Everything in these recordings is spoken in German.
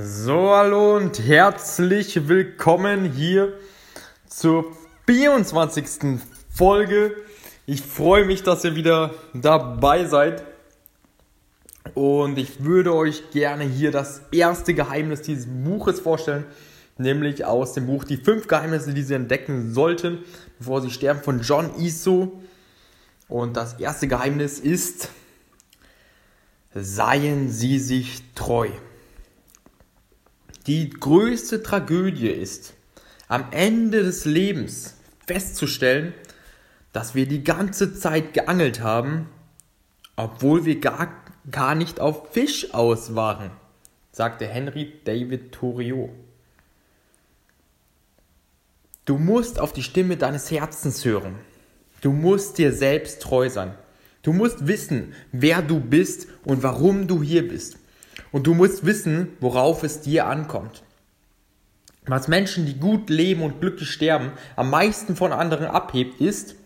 So, hallo und herzlich willkommen hier zur 24. Folge. Ich freue mich, dass ihr wieder dabei seid. Und ich würde euch gerne hier das erste Geheimnis dieses Buches vorstellen, nämlich aus dem Buch Die fünf Geheimnisse, die Sie entdecken sollten, bevor Sie sterben, von John Iso. Und das erste Geheimnis ist, seien Sie sich treu. Die größte Tragödie ist, am Ende des Lebens festzustellen, dass wir die ganze Zeit geangelt haben, obwohl wir gar, gar nicht auf Fisch aus waren, sagte Henry David Thoreau. Du musst auf die Stimme deines Herzens hören. Du musst dir selbst treu sein. Du musst wissen, wer du bist und warum du hier bist. Und du musst wissen, worauf es dir ankommt. Was Menschen, die gut leben und glücklich sterben, am meisten von anderen abhebt, ist,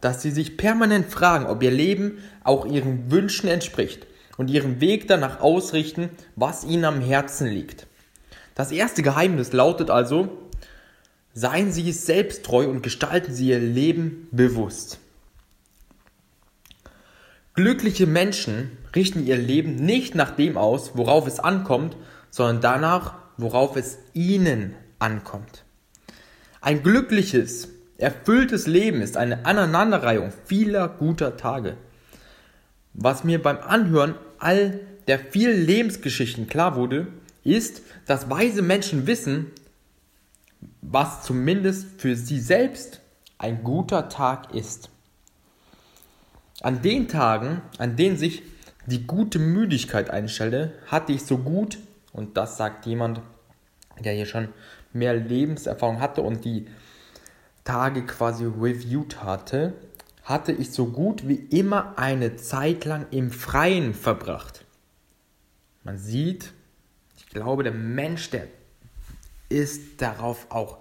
dass sie sich permanent fragen, ob ihr Leben auch ihren Wünschen entspricht und ihren Weg danach ausrichten, was ihnen am Herzen liegt. Das erste Geheimnis lautet also, Seien Sie selbst treu und gestalten Sie Ihr Leben bewusst. Glückliche Menschen richten ihr Leben nicht nach dem aus, worauf es ankommt, sondern danach, worauf es ihnen ankommt. Ein glückliches, erfülltes Leben ist eine Aneinanderreihung vieler guter Tage. Was mir beim Anhören all der vielen Lebensgeschichten klar wurde, ist, dass weise Menschen wissen, was zumindest für sie selbst ein guter Tag ist. An den Tagen, an denen sich die gute Müdigkeit einstellte, hatte ich so gut, und das sagt jemand, der hier schon mehr Lebenserfahrung hatte und die Tage quasi reviewed hatte, hatte ich so gut wie immer eine Zeit lang im Freien verbracht. Man sieht, ich glaube, der Mensch, der ist darauf auch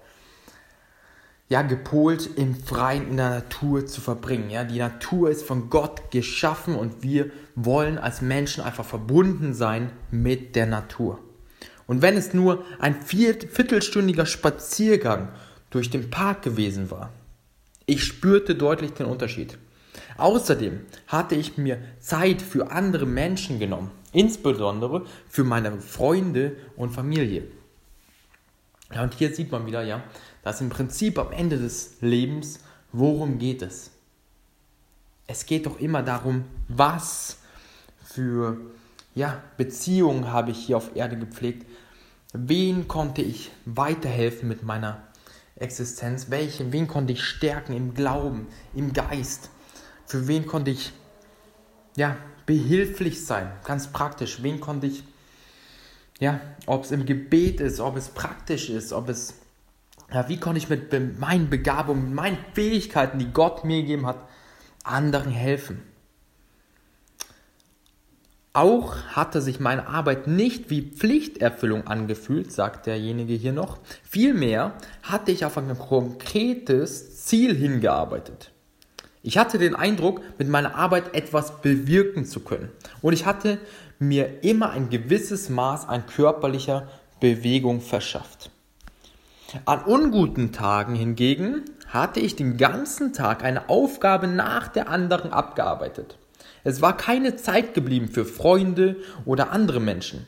ja, gepolt, im Freien, in der Natur zu verbringen. Ja? Die Natur ist von Gott geschaffen und wir wollen als Menschen einfach verbunden sein mit der Natur. Und wenn es nur ein viertelstündiger Spaziergang durch den Park gewesen war, ich spürte deutlich den Unterschied. Außerdem hatte ich mir Zeit für andere Menschen genommen, insbesondere für meine Freunde und Familie. Ja, und hier sieht man wieder, ja, dass im Prinzip am Ende des Lebens, worum geht es? Es geht doch immer darum, was für ja, Beziehungen habe ich hier auf Erde gepflegt, Wen konnte ich weiterhelfen mit meiner Existenz? Welche, wen konnte ich stärken im Glauben, im Geist? Für wen konnte ich ja, behilflich sein? Ganz praktisch. Wen konnte ich, ja, ob es im Gebet ist, ob es praktisch ist, ob es, ja, wie konnte ich mit meinen Begabungen, meinen Fähigkeiten, die Gott mir gegeben hat, anderen helfen? Auch hatte sich meine Arbeit nicht wie Pflichterfüllung angefühlt, sagt derjenige hier noch. Vielmehr hatte ich auf ein konkretes Ziel hingearbeitet. Ich hatte den Eindruck, mit meiner Arbeit etwas bewirken zu können. Und ich hatte mir immer ein gewisses Maß an körperlicher Bewegung verschafft. An unguten Tagen hingegen hatte ich den ganzen Tag eine Aufgabe nach der anderen abgearbeitet. Es war keine Zeit geblieben für Freunde oder andere Menschen.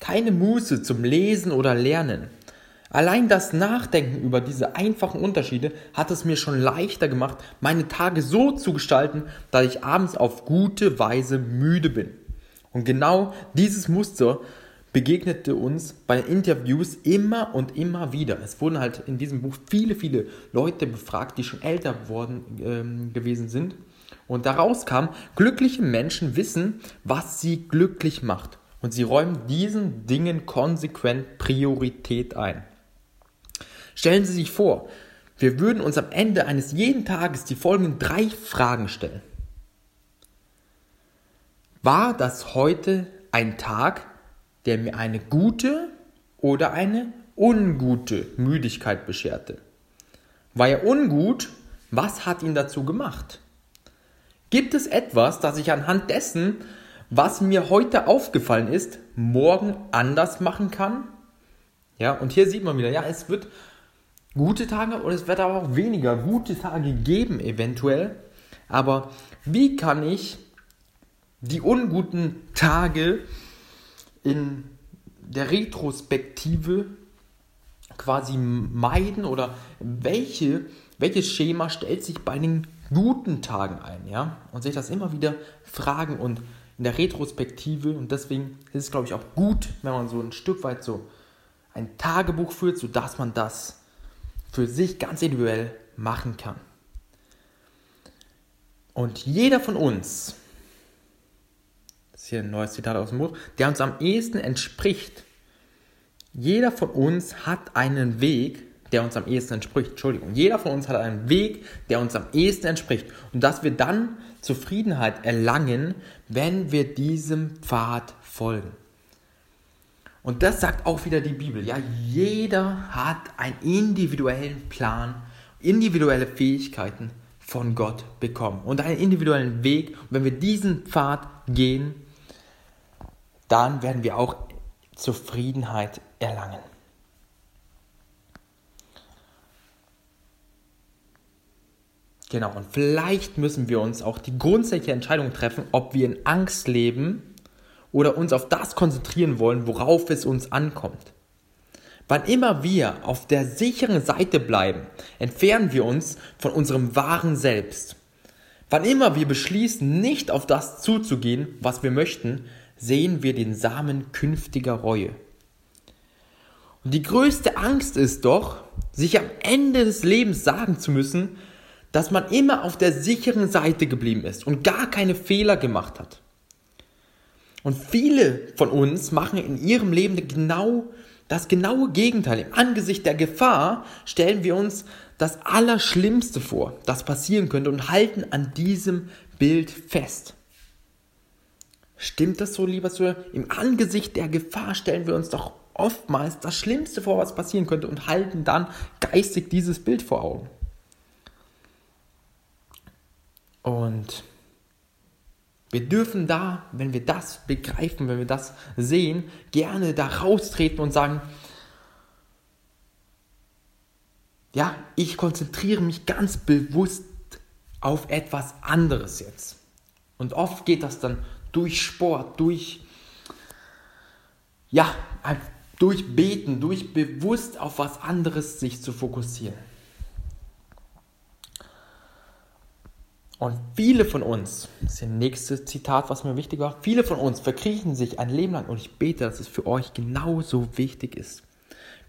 Keine Muße zum Lesen oder Lernen. Allein das Nachdenken über diese einfachen Unterschiede hat es mir schon leichter gemacht, meine Tage so zu gestalten, dass ich abends auf gute Weise müde bin. Und genau dieses Muster begegnete uns bei Interviews immer und immer wieder. Es wurden halt in diesem Buch viele, viele Leute befragt, die schon älter worden ähm, gewesen sind. Und daraus kam, glückliche Menschen wissen, was sie glücklich macht. Und sie räumen diesen Dingen konsequent Priorität ein. Stellen Sie sich vor, wir würden uns am Ende eines jeden Tages die folgenden drei Fragen stellen. War das heute ein Tag, der mir eine gute oder eine ungute Müdigkeit bescherte? War er ungut? Was hat ihn dazu gemacht? Gibt es etwas, das ich anhand dessen, was mir heute aufgefallen ist, morgen anders machen kann? Ja, und hier sieht man wieder, ja, es wird gute Tage und es wird aber auch weniger gute Tage geben, eventuell. Aber wie kann ich die unguten Tage in der Retrospektive quasi meiden oder welche, welches Schema stellt sich bei den guten Tagen ein, ja? Und sich das immer wieder fragen und in der Retrospektive und deswegen ist es, glaube ich, auch gut, wenn man so ein Stück weit so ein Tagebuch führt, sodass man das für sich ganz individuell machen kann. Und jeder von uns, ist hier ein neues Zitat aus dem Buch, der uns am ehesten entspricht, jeder von uns hat einen Weg, der uns am ehesten entspricht. Entschuldigung, jeder von uns hat einen Weg, der uns am ehesten entspricht. Und dass wir dann Zufriedenheit erlangen, wenn wir diesem Pfad folgen. Und das sagt auch wieder die Bibel. Ja, jeder hat einen individuellen Plan, individuelle Fähigkeiten von Gott bekommen und einen individuellen Weg. Und wenn wir diesen Pfad gehen, dann werden wir auch Zufriedenheit erlangen. Genau, und vielleicht müssen wir uns auch die grundsätzliche Entscheidung treffen, ob wir in Angst leben oder uns auf das konzentrieren wollen, worauf es uns ankommt. Wann immer wir auf der sicheren Seite bleiben, entfernen wir uns von unserem wahren Selbst. Wann immer wir beschließen, nicht auf das zuzugehen, was wir möchten, sehen wir den Samen künftiger Reue. Und die größte Angst ist doch, sich am Ende des Lebens sagen zu müssen, dass man immer auf der sicheren Seite geblieben ist und gar keine Fehler gemacht hat. Und viele von uns machen in ihrem Leben genau das genaue Gegenteil. Im Angesicht der Gefahr stellen wir uns das Allerschlimmste vor, das passieren könnte und halten an diesem Bild fest. Stimmt das so, lieber Zuhörer? Im Angesicht der Gefahr stellen wir uns doch oftmals das Schlimmste vor, was passieren könnte und halten dann geistig dieses Bild vor Augen. Und wir dürfen da, wenn wir das begreifen, wenn wir das sehen, gerne da raustreten und sagen, ja, ich konzentriere mich ganz bewusst auf etwas anderes jetzt. Und oft geht das dann durch Sport, durch, ja, durch Beten, durch bewusst auf was anderes sich zu fokussieren. Und viele von uns, das ist das nächste Zitat, was mir wichtig war, viele von uns verkriechen sich ein Leben lang und ich bete, dass es für euch genauso wichtig ist.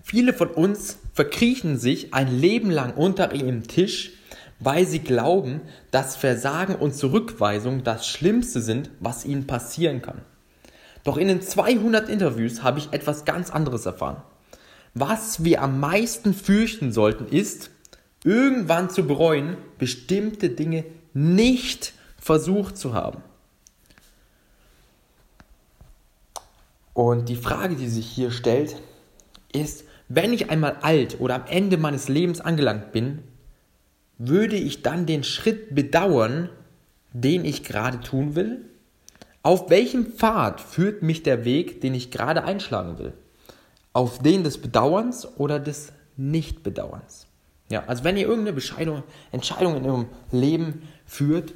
Viele von uns verkriechen sich ein Leben lang unter ihrem Tisch, weil sie glauben, dass Versagen und Zurückweisung das Schlimmste sind, was ihnen passieren kann. Doch in den 200 Interviews habe ich etwas ganz anderes erfahren. Was wir am meisten fürchten sollten, ist, irgendwann zu bereuen, bestimmte Dinge nicht versucht zu haben. Und die Frage, die sich hier stellt, ist, wenn ich einmal alt oder am Ende meines Lebens angelangt bin, würde ich dann den Schritt bedauern, den ich gerade tun will? Auf welchem Pfad führt mich der Weg, den ich gerade einschlagen will? Auf den des Bedauerns oder des Nichtbedauerns? Ja, also wenn ihr irgendeine Bescheidung, Entscheidung in eurem Leben führt,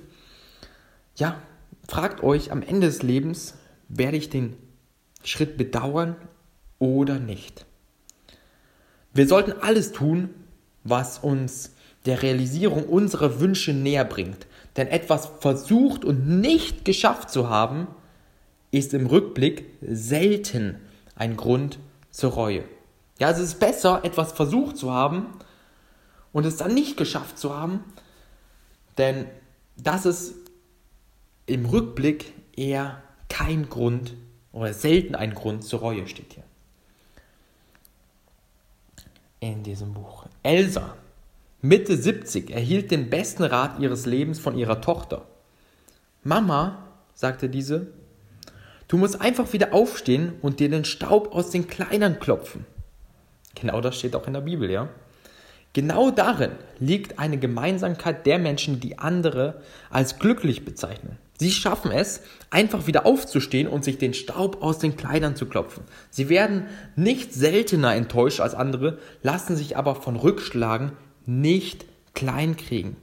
ja, fragt euch am Ende des Lebens, werde ich den Schritt bedauern oder nicht? Wir sollten alles tun, was uns der Realisierung unserer Wünsche näher bringt. Denn etwas versucht und nicht geschafft zu haben, ist im Rückblick selten ein Grund zur Reue. Ja, es ist besser, etwas versucht zu haben und es dann nicht geschafft zu haben, denn das ist im Rückblick eher kein Grund oder selten ein Grund zur Reue steht hier. In diesem Buch. Elsa Mitte 70 erhielt den besten Rat ihres Lebens von ihrer Tochter. Mama, sagte diese, du musst einfach wieder aufstehen und dir den Staub aus den Kleidern klopfen. Genau das steht auch in der Bibel, ja. Genau darin liegt eine Gemeinsamkeit der Menschen, die andere als glücklich bezeichnen. Sie schaffen es, einfach wieder aufzustehen und sich den Staub aus den Kleidern zu klopfen. Sie werden nicht seltener enttäuscht als andere, lassen sich aber von Rückschlagen nicht kleinkriegen.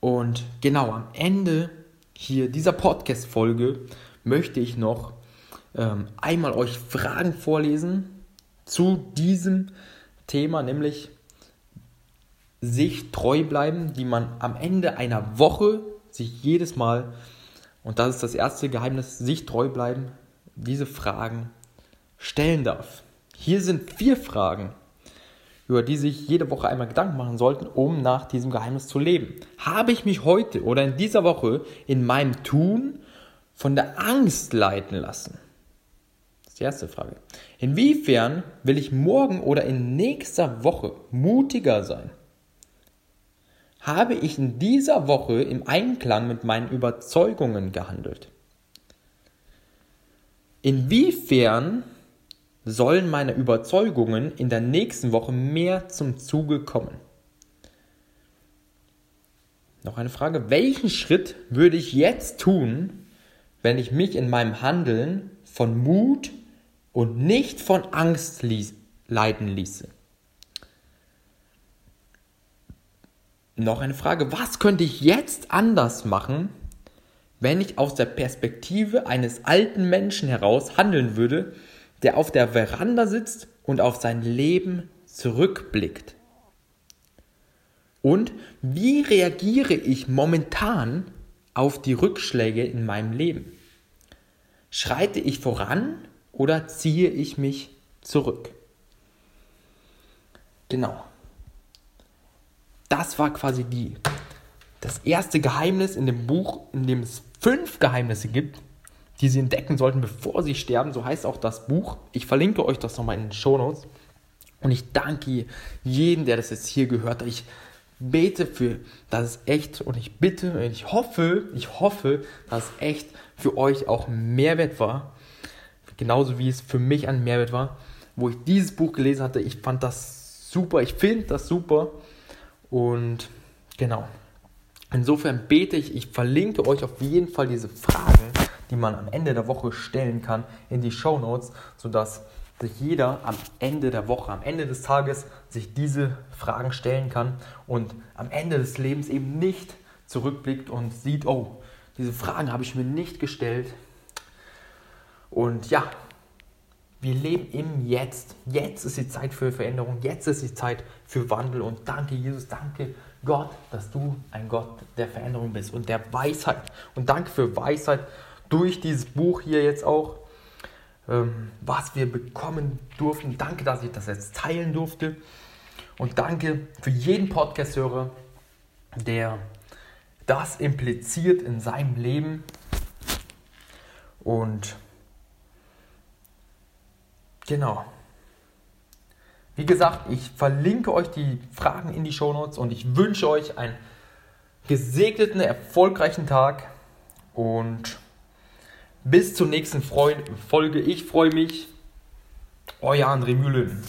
Und genau am Ende hier dieser Podcast-Folge möchte ich noch ähm, einmal euch Fragen vorlesen zu diesem Thema, nämlich sich treu bleiben, die man am Ende einer Woche sich jedes Mal, und das ist das erste Geheimnis, sich treu bleiben, diese Fragen stellen darf. Hier sind vier Fragen, über die sich jede Woche einmal Gedanken machen sollten, um nach diesem Geheimnis zu leben. Habe ich mich heute oder in dieser Woche in meinem Tun von der Angst leiten lassen? Das ist die erste Frage. Inwiefern will ich morgen oder in nächster Woche mutiger sein? Habe ich in dieser Woche im Einklang mit meinen Überzeugungen gehandelt? Inwiefern sollen meine Überzeugungen in der nächsten Woche mehr zum Zuge kommen. Noch eine Frage. Welchen Schritt würde ich jetzt tun, wenn ich mich in meinem Handeln von Mut und nicht von Angst ließ, leiten ließe? Noch eine Frage. Was könnte ich jetzt anders machen, wenn ich aus der Perspektive eines alten Menschen heraus handeln würde, der auf der Veranda sitzt und auf sein Leben zurückblickt? Und wie reagiere ich momentan auf die Rückschläge in meinem Leben? Schreite ich voran oder ziehe ich mich zurück? Genau. Das war quasi die, das erste Geheimnis in dem Buch, in dem es fünf Geheimnisse gibt, die sie entdecken sollten, bevor sie sterben. So heißt auch das Buch. Ich verlinke euch das nochmal in den Show Notes. Und ich danke jedem, der das jetzt hier gehört hat. Ich bete für, dass es echt und ich bitte und ich hoffe, ich hoffe, dass es echt für euch auch Mehrwert war. Genauso wie es für mich ein Mehrwert war, wo ich dieses Buch gelesen hatte. Ich fand das super, ich finde das super. Und genau. Insofern bete ich, ich verlinke euch auf jeden Fall diese Fragen die man am Ende der Woche stellen kann, in die Show Notes, sodass sich jeder am Ende der Woche, am Ende des Tages sich diese Fragen stellen kann und am Ende des Lebens eben nicht zurückblickt und sieht, oh, diese Fragen habe ich mir nicht gestellt. Und ja, wir leben im Jetzt. Jetzt ist die Zeit für Veränderung. Jetzt ist die Zeit für Wandel. Und danke, Jesus, danke Gott, dass du ein Gott der Veränderung bist und der Weisheit. Und danke für Weisheit durch dieses Buch hier jetzt auch, ähm, was wir bekommen durften. Danke, dass ich das jetzt teilen durfte. Und danke für jeden Podcast-Hörer, der das impliziert in seinem Leben. Und Genau. Wie gesagt, ich verlinke euch die Fragen in die Shownotes und ich wünsche euch einen gesegneten, erfolgreichen Tag und bis zur nächsten Folge. Ich freue mich. Euer André Mühlen.